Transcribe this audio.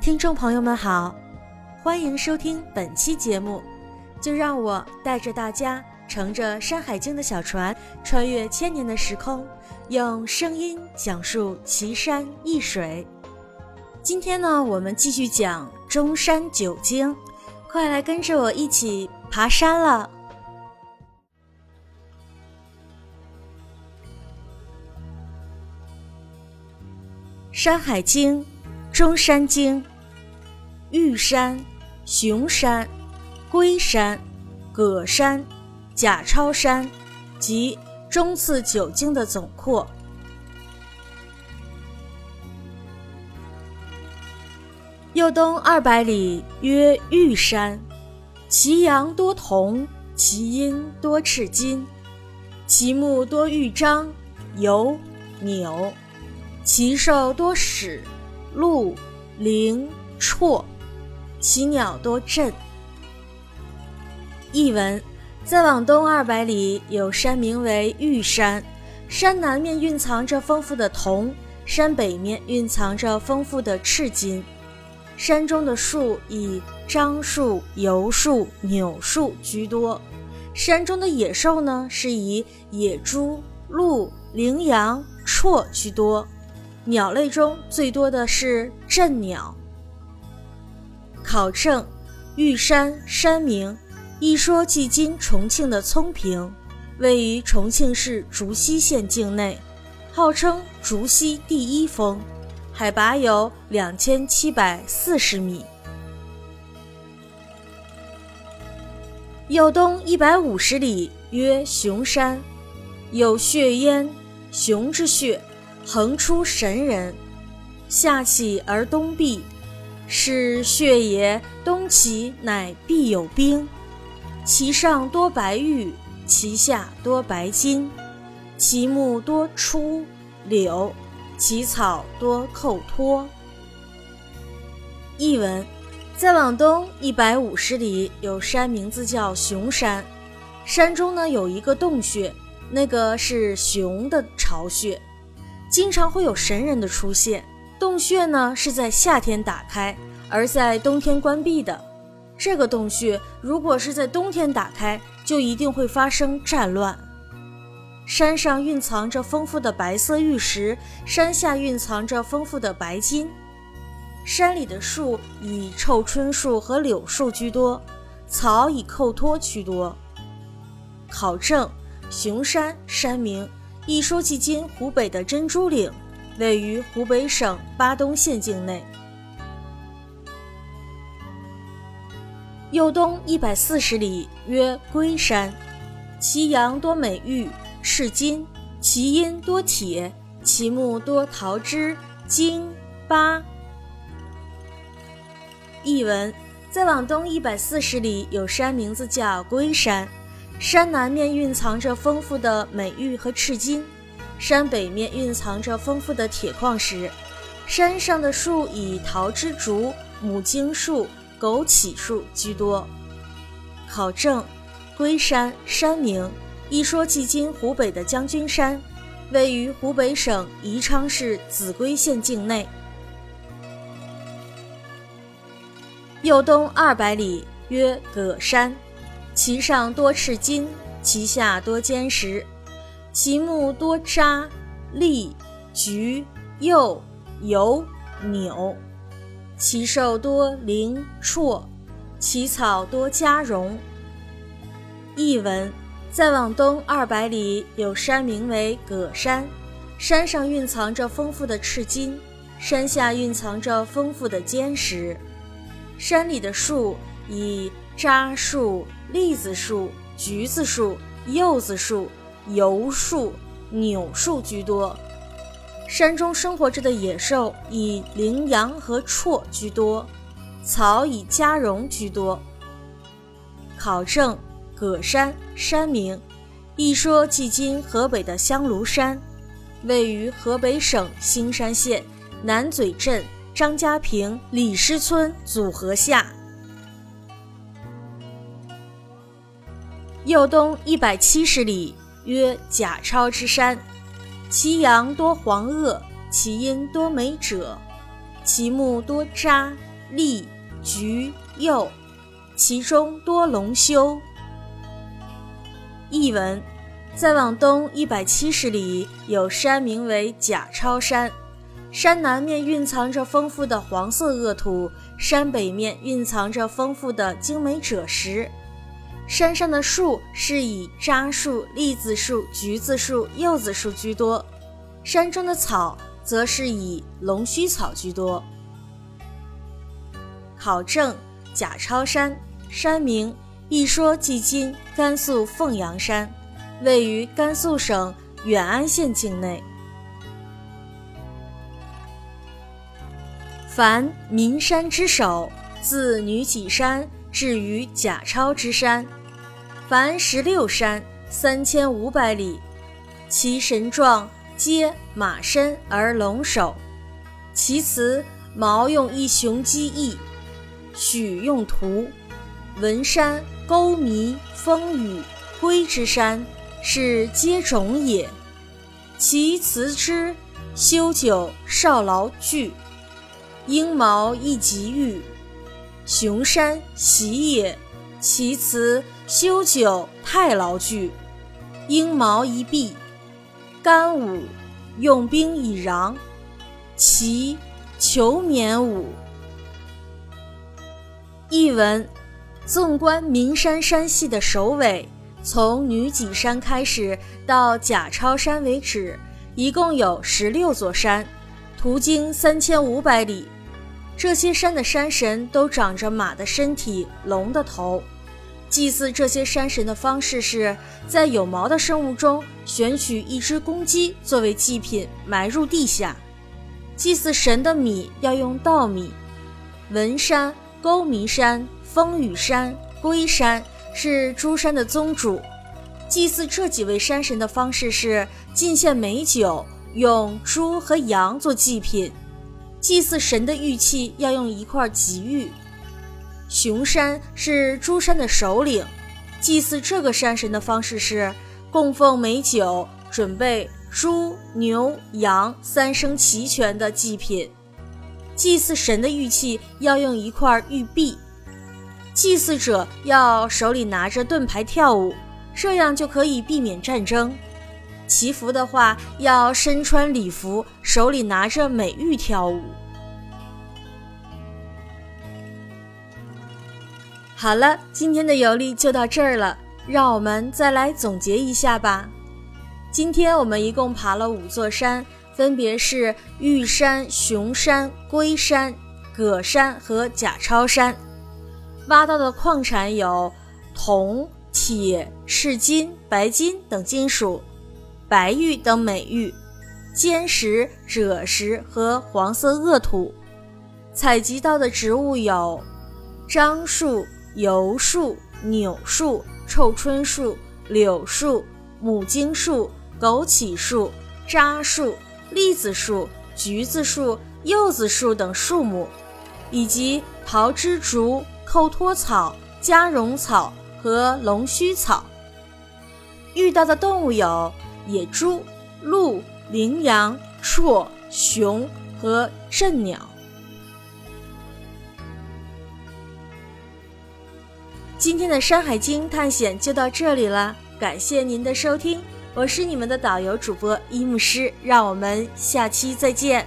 听众朋友们好，欢迎收听本期节目。就让我带着大家乘着《山海经》的小船，穿越千年的时空，用声音讲述奇山异水。今天呢，我们继续讲中山九经，快来跟着我一起爬山了。《山海经》中山经，玉山、熊山、龟山、葛山、甲超山及中次九经的总括。右东二百里曰玉山，其阳多铜，其阴多赤金，其木多玉章、油、纽。其兽多豕、鹿、羚、绰，其鸟多振。译文：再往东二百里有山名为玉山，山南面蕴藏着丰富的铜，山北面蕴藏着丰富的赤金。山中的树以樟树、油树、柳树居多。山中的野兽呢，是以野猪、鹿、羚羊、绰居多。鸟类中最多的是鸩鸟。考证：玉山山名，一说即今重庆的葱坪，位于重庆市竹溪县境内，号称竹溪第一峰，海拔有两千七百四十米。右东一百五十里曰熊山，有血焉，熊之血。横出神人，下起而东壁，是血也。东起乃必有冰。其上多白玉，其下多白金。其木多出柳，其草多扣脱。译文：再往东一百五十里，有山名字叫熊山，山中呢有一个洞穴，那个是熊的巢穴。经常会有神人的出现，洞穴呢是在夏天打开，而在冬天关闭的。这个洞穴如果是在冬天打开，就一定会发生战乱。山上蕴藏着丰富的白色玉石，山下蕴藏着丰富的白金。山里的树以臭椿树和柳树居多，草以扣脱居多。考证：熊山山名。一说迄今湖北的珍珠岭，位于湖北省巴东县境内。右东一百四十里曰龟山，其阳多美玉、赤金，其阴多铁，其木多桃枝、荆、巴。译文：再往东一百四十里有山，名字叫龟山。山南面蕴藏着丰富的美玉和赤金，山北面蕴藏着丰富的铁矿石。山上的树以桃枝竹、母荆树、枸杞树居多。考证：龟山山名，一说距今湖北的将军山，位于湖北省宜昌市秭归县境内。右东二百里曰葛山。其上多赤金，其下多坚石，其木多渣、栗、橘、柚、油、纽，其兽多灵、绰，其草多加绒。译文：再往东二百里有山名为葛山，山上蕴藏着丰富的赤金，山下蕴藏着丰富的坚石，山里的树以楂树。栗子树、橘子树、柚子树、油树、柳树居多。山中生活着的野兽以羚羊和绰居多，草以加绒居多。考证：葛山山名，一说距今河北的香炉山，位于河北省兴山县南嘴镇张家坪李师村组合下。右东一百七十里，曰贾超之山，其阳多黄垩，其阴多美赭，其木多渣、栗、橘、柚，其中多龙修。译文：再往东一百七十里，有山名为贾超山。山南面蕴藏着丰富的黄色恶土，山北面蕴藏着丰富的精美赭石。山上的树是以樟树、栗子树、橘子树、柚子树居多，山中的草则是以龙须草居多。考证：贾超山，山名，一说即今甘肃凤阳山，位于甘肃省远安县境内。凡名山之首，自女挤山至于贾超之山，凡十六山，三千五百里，其神状皆马身而龙首。其词毛用一雄鸡翼，许用图。文山沟迷风雨归之山，是皆种也。其辞之修久少劳具。鹰毛一极玉，雄山喜也。其辞修久太牢具，鹰毛一臂。干武用兵以攘，其求免武。译文：纵观岷山山系的首尾，从女挤山开始到贾超山为止，一共有十六座山，途经三千五百里。这些山的山神都长着马的身体、龙的头。祭祀这些山神的方式是在有毛的生物中选取一只公鸡作为祭品，埋入地下。祭祀神的米要用稻米。文山、沟弥山、风雨山、龟山是诸山的宗主。祭祀这几位山神的方式是进献美酒，用猪和羊做祭品。祭祀神的玉器要用一块吉玉。雄山是诸山的首领，祭祀这个山神的方式是供奉美酒，准备猪、牛、羊三生齐全的祭品。祭祀神的玉器要用一块玉璧。祭祀者要手里拿着盾牌跳舞，这样就可以避免战争。祈福的话，要身穿礼服，手里拿着美玉跳舞。好了，今天的游历就到这儿了，让我们再来总结一下吧。今天我们一共爬了五座山，分别是玉山、熊山、龟山、葛山和贾超山。挖到的矿产有铜、铁、赤金、白金等金属。白玉等美玉，尖石、赭石和黄色恶土。采集到的植物有樟树、油树、柳树、臭椿树、柳树、母荆树、枸杞树、楂树、栗子树、橘子树、柚子树等树木，以及桃枝竹、扣托草、夹绒草和龙须草。遇到的动物有。野猪、鹿、羚羊、绰、熊和镇鸟。今天的《山海经》探险就到这里了，感谢您的收听，我是你们的导游主播一木师，让我们下期再见。